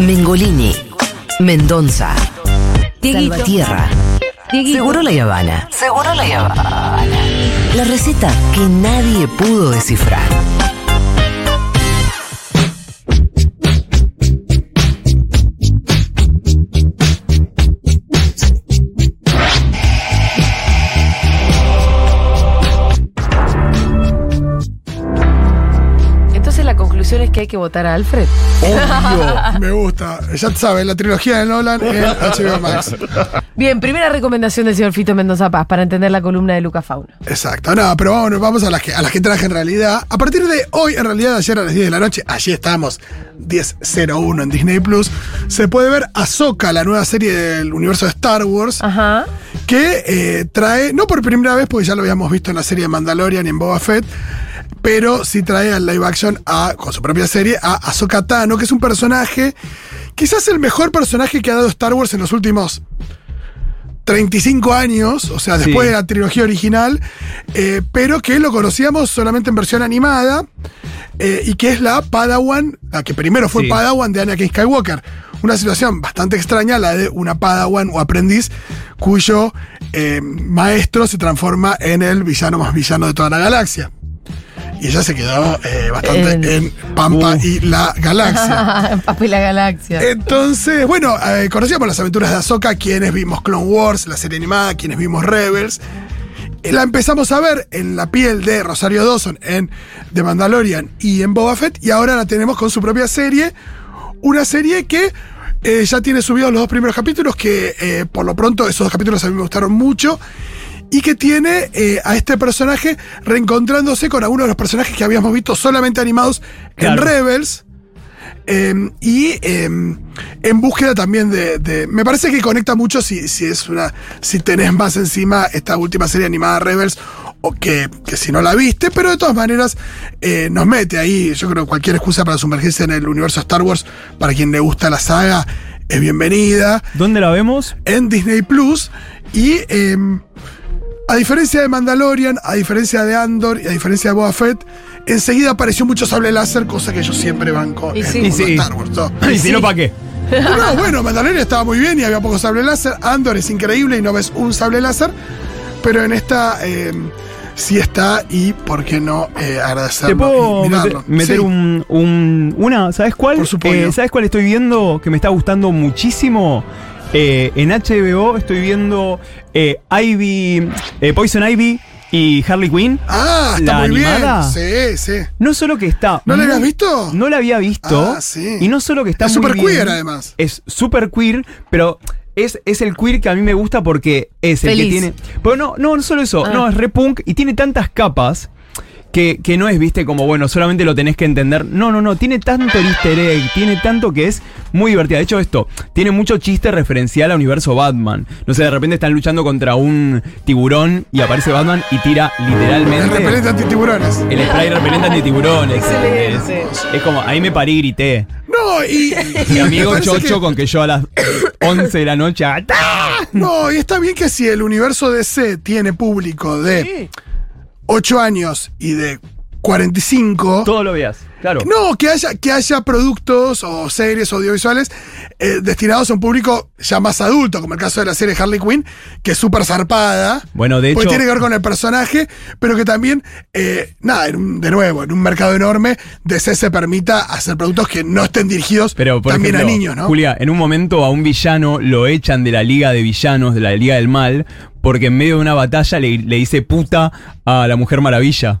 Mengolini, Mendoza, Salvatierra, Seguro la Habana. Seguro la Habana. La receta que nadie pudo descifrar. Conclusión es que hay que votar a Alfred. Obvio, me gusta. Ya sabes, la trilogía de Nolan en HBO Max. Bien, primera recomendación del señor Fito Mendoza Paz para entender la columna de Luca Fauno. Exacto, no, pero vámonos, vamos a las, que, a las que traje en realidad. A partir de hoy, en realidad, ayer a las 10 de la noche, allí estamos, 10.01 en Disney Plus, se puede ver Ahsoka, la nueva serie del universo de Star Wars, Ajá. que eh, trae, no por primera vez, porque ya lo habíamos visto en la serie de Mandalorian y en Boba Fett, pero sí trae al live action a, con su propia serie a Ahsoka Tano, que es un personaje, quizás el mejor personaje que ha dado Star Wars en los últimos 35 años, o sea, después Sí. de la trilogía original, eh, pero que lo conocíamos solamente en versión animada, eh, y que es la Padawan, la que primero fue Sí. Padawan de Anakin Skywalker. Una situación bastante extraña, la de una Padawan o aprendiz cuyo eh, maestro se transforma en el villano más villano de toda la galaxia. Y ella se quedó eh, bastante En- en Pampa Uh. y la galaxia. Papi la galaxia. Entonces, bueno, eh, conocíamos las aventuras de Ahsoka, quienes vimos Clone Wars, la serie animada, quienes vimos Rebels. Y la empezamos a ver en la piel de Rosario Dawson en The Mandalorian y en Boba Fett, y ahora la tenemos con su propia serie. Una serie que eh, ya tiene subidos los dos primeros capítulos, que eh, por lo pronto esos dos capítulos a mí me gustaron mucho. Y que tiene eh, a este personaje reencontrándose con algunos de los personajes que habíamos visto solamente animados en. Rebels. Eh, y eh, en búsqueda también de, de- Me parece que conecta mucho si, si es una. si tenés más encima esta última serie animada Rebels. O que, que si no la viste, pero de todas maneras eh, nos mete ahí. Yo creo que cualquier excusa para sumergirse en el universo Star Wars, para quien le gusta la saga, es bienvenida. ¿Dónde la vemos? En Disney Plus. Y eh, a diferencia de Mandalorian, a diferencia de Andor y a diferencia de Boba Fett, enseguida apareció mucho sable láser, cosa que yo siempre banco Y en sí. sí. Star Wars. ¿no? Y si no, ¿para qué? No, bueno, Mandalorian estaba muy bien y había poco sable láser. Andor es increíble y no ves un sable láser. Pero en esta eh, sí está y, ¿por qué no eh, agradecerlo? Te puedo y meter, mirarlo? meter Sí. un, un- Una, ¿sabes cuál? Por supuesto. Eh, ¿Sabes cuál estoy viendo que me está gustando muchísimo? Eh, en HBO estoy viendo eh, Ivy, eh, Poison Ivy y Harley Quinn. Ah, está ¿La muy animada? bien. Sí, sí. No solo que está. ¿No la habías visto? No la había visto. Ah, sí. Y no solo que está Es muy súper bien, queer, además. Es súper queer, pero es, es el queer que a mí me gusta porque es el Feliz. que tiene. Pero no, no, no solo eso. Ah. No, es re punk y tiene tantas capas. Que, que no es, viste, como bueno, solamente lo tenés que entender. No, no, no, tiene tanto easter egg, tiene tanto que es muy divertida. De hecho, esto, tiene mucho chiste referencial al universo Batman. No sé, de repente están luchando contra un tiburón y aparece Batman y tira literalmente. El repelente antitiburones. El spray repelente anti-tiburones. Excelente. Es, es como, ahí me parí y grité. No, y. Mi amigo Chocho que- con que yo a las 11 de la noche. ¡ah! No, y está bien que si el universo DC tiene público de 8 años y de 45. Todo lo veas, claro. No, que haya, que haya productos o series audiovisuales eh, destinados a un público ya más adulto, como el caso de la serie Harley Quinn, que es súper zarpada. Bueno, de Porque hecho- tiene que ver con el personaje, pero que también, eh, nada, en un- de nuevo, en un mercado enorme, DC se permita hacer productos que no estén dirigidos Pero por también ejemplo, a niños, ¿no? Julia, en un momento a un villano lo echan de la liga de villanos, de la liga del mal, porque en medio de una batalla le, le dice puta a la Mujer Maravilla.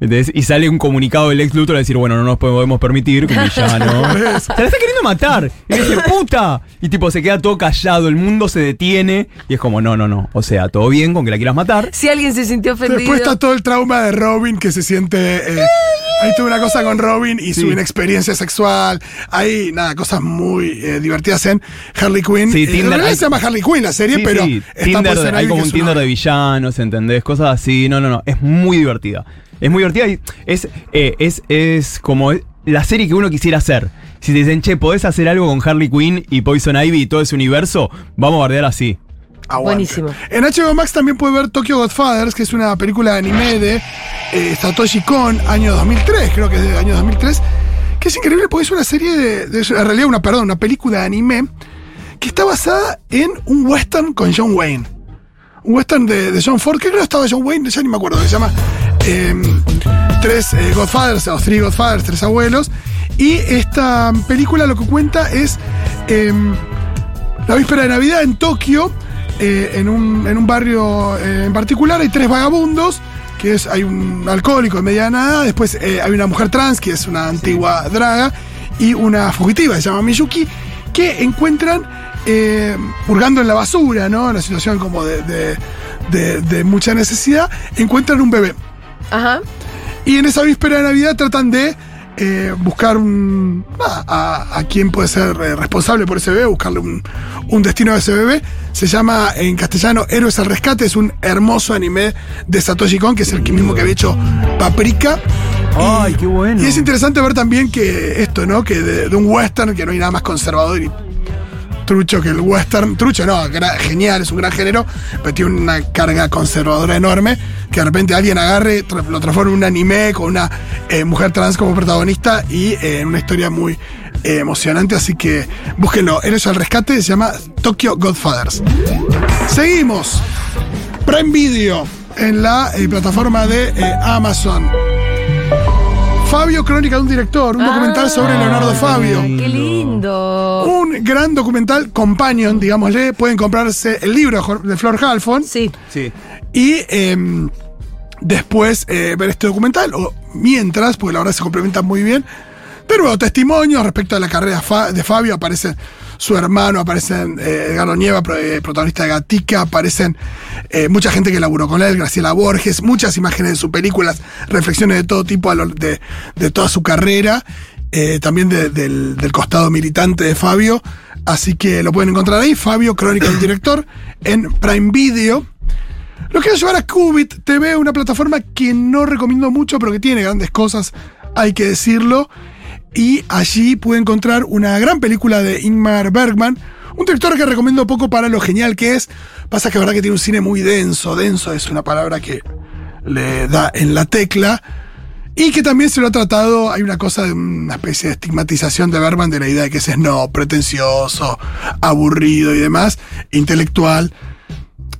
¿Entendés? Y sale un comunicado del ex Luthor a decir, bueno, no nos podemos permitir que un villano. Por eso. Se la está queriendo matar. Y dice, puta. Y tipo, se queda todo callado, el mundo se detiene. Y es como, no, no, no. O sea, todo bien con que la quieras matar. Si alguien se sintió ofendido. Después está todo el trauma de Robin que se siente. eh, ahí tuve una cosa con Robin y Sí. su inexperiencia sexual. Hay, nada, cosas muy eh, divertidas en Harley Quinn. Sí, Eh, Tinder, en realidad hay- se llama Harley Quinn la serie, Sí, pero sí, está Tinder, hay como un Tinder una- de villanos, ¿entendés? Cosas así. No, no, no. Es muy divertida. Es muy divertida y es, eh, es, es como la serie que uno quisiera hacer. Si te dicen, che, ¿podés hacer algo con Harley Quinn y Poison Ivy y todo ese universo? Vamos a bardear así. Aguante. Buenísimo. En HBO Max también puede ver Tokyo Godfathers, que es una película de anime de eh, Satoshi Kon, año 2003, creo que es del año 2003, que es increíble porque es una serie de, de- en realidad una, perdón, una película de anime que está basada en un western con John Wayne. Un western de, de John Ford, que creo que estaba John Wayne, ya ni me acuerdo, que se llama eh, Tres eh, Godfathers, o Three Godfathers, Tres Abuelos. Y esta película lo que cuenta es eh, la víspera de Navidad en Tokio, eh, en, un, en un barrio eh, en particular, hay tres vagabundos, que es, hay un alcohólico de mediana edad, después eh, hay una mujer trans, que es una antigua draga, y una fugitiva, se llama Miyuki, que encuentran eh, hurgando en la basura, ¿no? En una situación como de, de- de- de mucha necesidad, encuentran un bebé. Ajá. Y en esa víspera de Navidad tratan de eh, buscar un, a, a quién puede ser eh, responsable por ese bebé, buscarle un, un destino a ese bebé. Se llama en castellano Héroes al Rescate, es un hermoso anime de Satoshi Kon, que es el que mismo que había hecho Paprika. Ay, qué bueno. Y es interesante ver también que esto, ¿no? Que de, de un western, que no hay nada más conservador y trucho que el western. Trucho, no, genial, es un gran género, pero tiene una carga conservadora enorme. Que de repente alguien agarre, lo transforme en un anime con una eh, mujer trans como protagonista y eh, en una historia muy eh, emocionante. Así que búsquenlo. Héroes al rescate se llama Tokyo Godfathers. Seguimos. Prime Video en la eh, plataforma de Amazon. Fabio, crónica de un director, un documental sobre Leonardo Fabio. Qué lindo. Un gran documental companion, digámosle. Pueden comprarse el libro de Flor Halfon Sí. Sí. y em, después eh, ver este documental, o mientras, porque la verdad se complementan muy bien. Pero bueno, testimonios respecto a la carrera de Fabio, aparecen su hermano, aparecen eh, Edgardo Nieva, eh, protagonista de Gatica, aparecen eh, mucha gente que laburó con él, Graciela Borges, muchas imágenes de sus películas, reflexiones de todo tipo a lo- de, de toda su carrera, eh, también de- del, del costado militante de Fabio. Así que lo pueden encontrar ahí, Fabio, Crónica del Director, en Prime Video. Lo quiero llevar a Qubit TV, una plataforma que no recomiendo mucho, pero que tiene grandes cosas, hay que decirlo. Y allí pude encontrar una gran película de Ingmar Bergman, un director que recomiendo poco para lo genial que es. Pasa que es verdad que tiene un cine muy denso, denso es una palabra que le da en la tecla. Y que también se lo ha tratado, hay una cosa de una especie de estigmatización de Bergman de la idea de que ese es no, pretencioso, aburrido y demás, intelectual.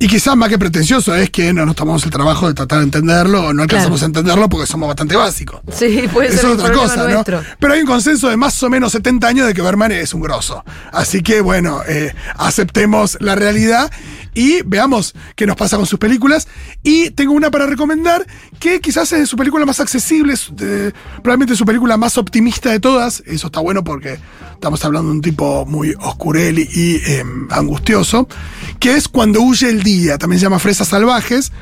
Y quizás más que pretencioso es que no nos tomamos el trabajo de tratar de entenderlo o no alcanzamos Claro. a entenderlo porque somos bastante básicos. Sí, puede Eso ser es otra cosa. Pero hay un consenso de más o menos 70 años de que Berman es un grosso. Así que, bueno, eh, aceptemos la realidad y veamos qué nos pasa con sus películas. Y tengo una para recomendar que quizás es su película más accesible, es, probablemente su película más optimista de todas. Eso está bueno porque estamos hablando de un tipo muy oscurel y, eh, angustioso, que es Cuando huye el día. También se llama Fresas Salvajes.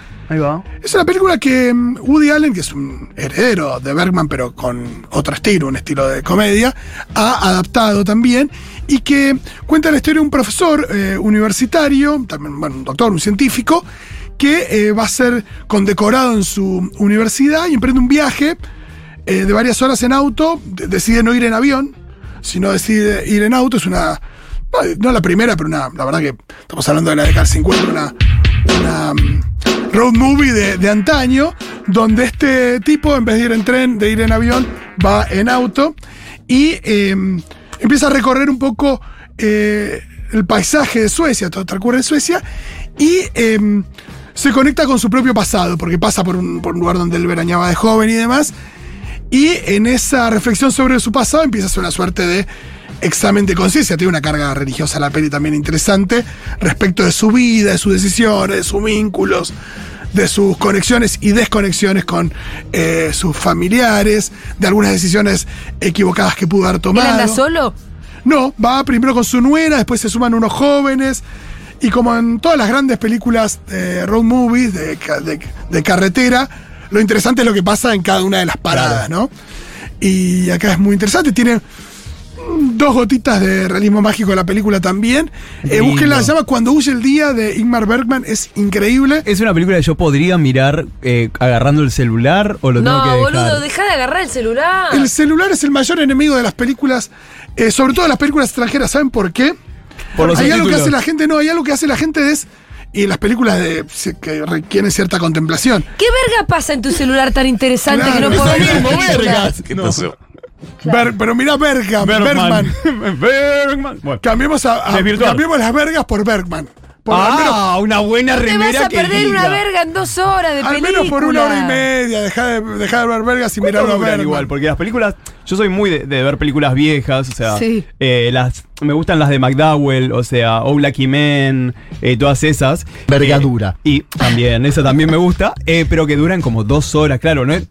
Es una película que mm, Woody Allen, que es un heredero de Bergman, pero con otro estilo, un estilo de comedia, ha adaptado también y que cuenta la historia de un profesor eh, universitario, también, bueno, un doctor, un científico, que eh, va a ser condecorado en su universidad y emprende un viaje eh, de varias horas en auto, de- decide no ir en avión, sino decide ir en auto, es una, no, la primera, pero una, la verdad que estamos hablando de la década del 50, una, una mm, road movie de, de antaño, donde este tipo, en vez de ir en tren, de ir en avión, va en auto y eh, empieza a recorrer un poco eh, el paisaje de Suecia, todo transcurre en Suecia, y eh, se conecta con su propio pasado, porque pasa por un, por un lugar donde él veraneaba de joven y demás, y en esa reflexión sobre su pasado empieza a hacer una suerte de examen de conciencia. Tiene una carga religiosa la peli también interesante respecto de su vida, de sus decisiones, de sus vínculos, de sus conexiones y desconexiones con eh, sus familiares, de algunas decisiones equivocadas que pudo haber ¿Él tomado. anda solo? No, va primero con su nuera, después se suman unos jóvenes. Y como en todas las grandes películas de road movies, de- de carretera, lo interesante es lo que pasa en cada una de las paradas, ¿no? Y acá es muy interesante. Tiene dos gotitas de realismo mágico en la película también. Eh, búsquenla, se llama Cuando huye el día de Ingmar Bergman. Es increíble. ¿Es una película que yo podría mirar eh, agarrando el celular o lo tengo No, que dejar? boludo, deja de agarrar el celular. El celular es el mayor enemigo de las películas, eh, sobre todo de las películas extranjeras. ¿Saben por qué? Por los hay algo que hace la gente, no, hay algo que hace la gente es. Y las películas de, se- que requieren cierta contemplación. ¿Qué verga pasa en tu celular tan interesante Claro, que no podemos mismo, ver? vergas. ¿Qué pasó? Ber- pero mirá Bergman, Bergman. Bergman. Bueno. Cambiemos, a, cambiemos las vergas por Bergman. Por, al menos, Ah, una buena Te remera vas a que perder una verga en dos horas de al película. menos por una hora y media. Deja de, deja de ver vergas y ¿Cuánto mirarlo a duran Bergman. igual, porque las películas, yo soy muy de, de ver películas viejas, o sea, Sí. eh, las, me gustan las de McDowell, o sea, Oh Lucky Men, eh, todas esas. Vergadura. Eh, y también, esa también me gusta, eh, pero que duran como dos horas, claro, ¿no? es-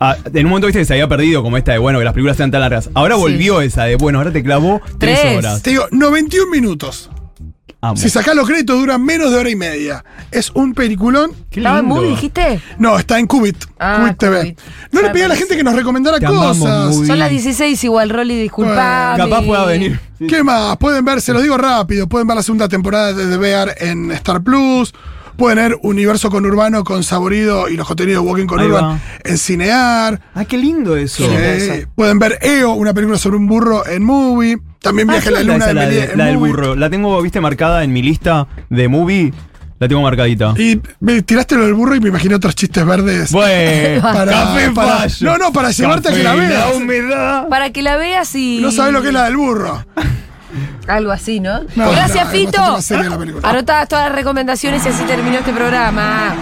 Ah, en un momento viste que se había perdido como esta de bueno que las películas sean tan largas. Ahora Sí. volvió esa de bueno, ahora te clavó tres, Tres. horas. Te digo, 91 minutos. Amo. Si sacás los créditos, duran menos de hora y media. Es un peliculón. ¿Estaba en movie, dijiste? No, está en Cubit. Ah, Cubit TV. Cubit. No le pedí a la gente que nos recomendara Te amamos, cosas. Movie. Son las 16 igual, Rolly, disculpame. Capaz pueda venir. ¿Qué más? Pueden ver, se los digo rápido, pueden ver la segunda temporada de The Bear en Star Plus. Pueden ver Universo Conurbano con Saborido y los contenidos de Walking con Ahí Urban va. en Cinear. Ah, qué lindo eso. Sí. Pueden ver EO, una película sobre un burro en Movie. También Ah, Viaje a ¿qué la Luna esa, de la, de- en la del burro. La tengo, viste, marcada en mi lista de movie. La tengo marcadita. Y me tiraste lo del burro y me imaginé otros chistes verdes. Bueno, Para- café para- fallo. no, no, para llevarte a que la veas. humedad. Para que la veas y. No sabes lo que es la del burro. Algo así, ¿no? No, Gracias, no, Fito. Anotadas todas las recomendaciones y así terminó este programa.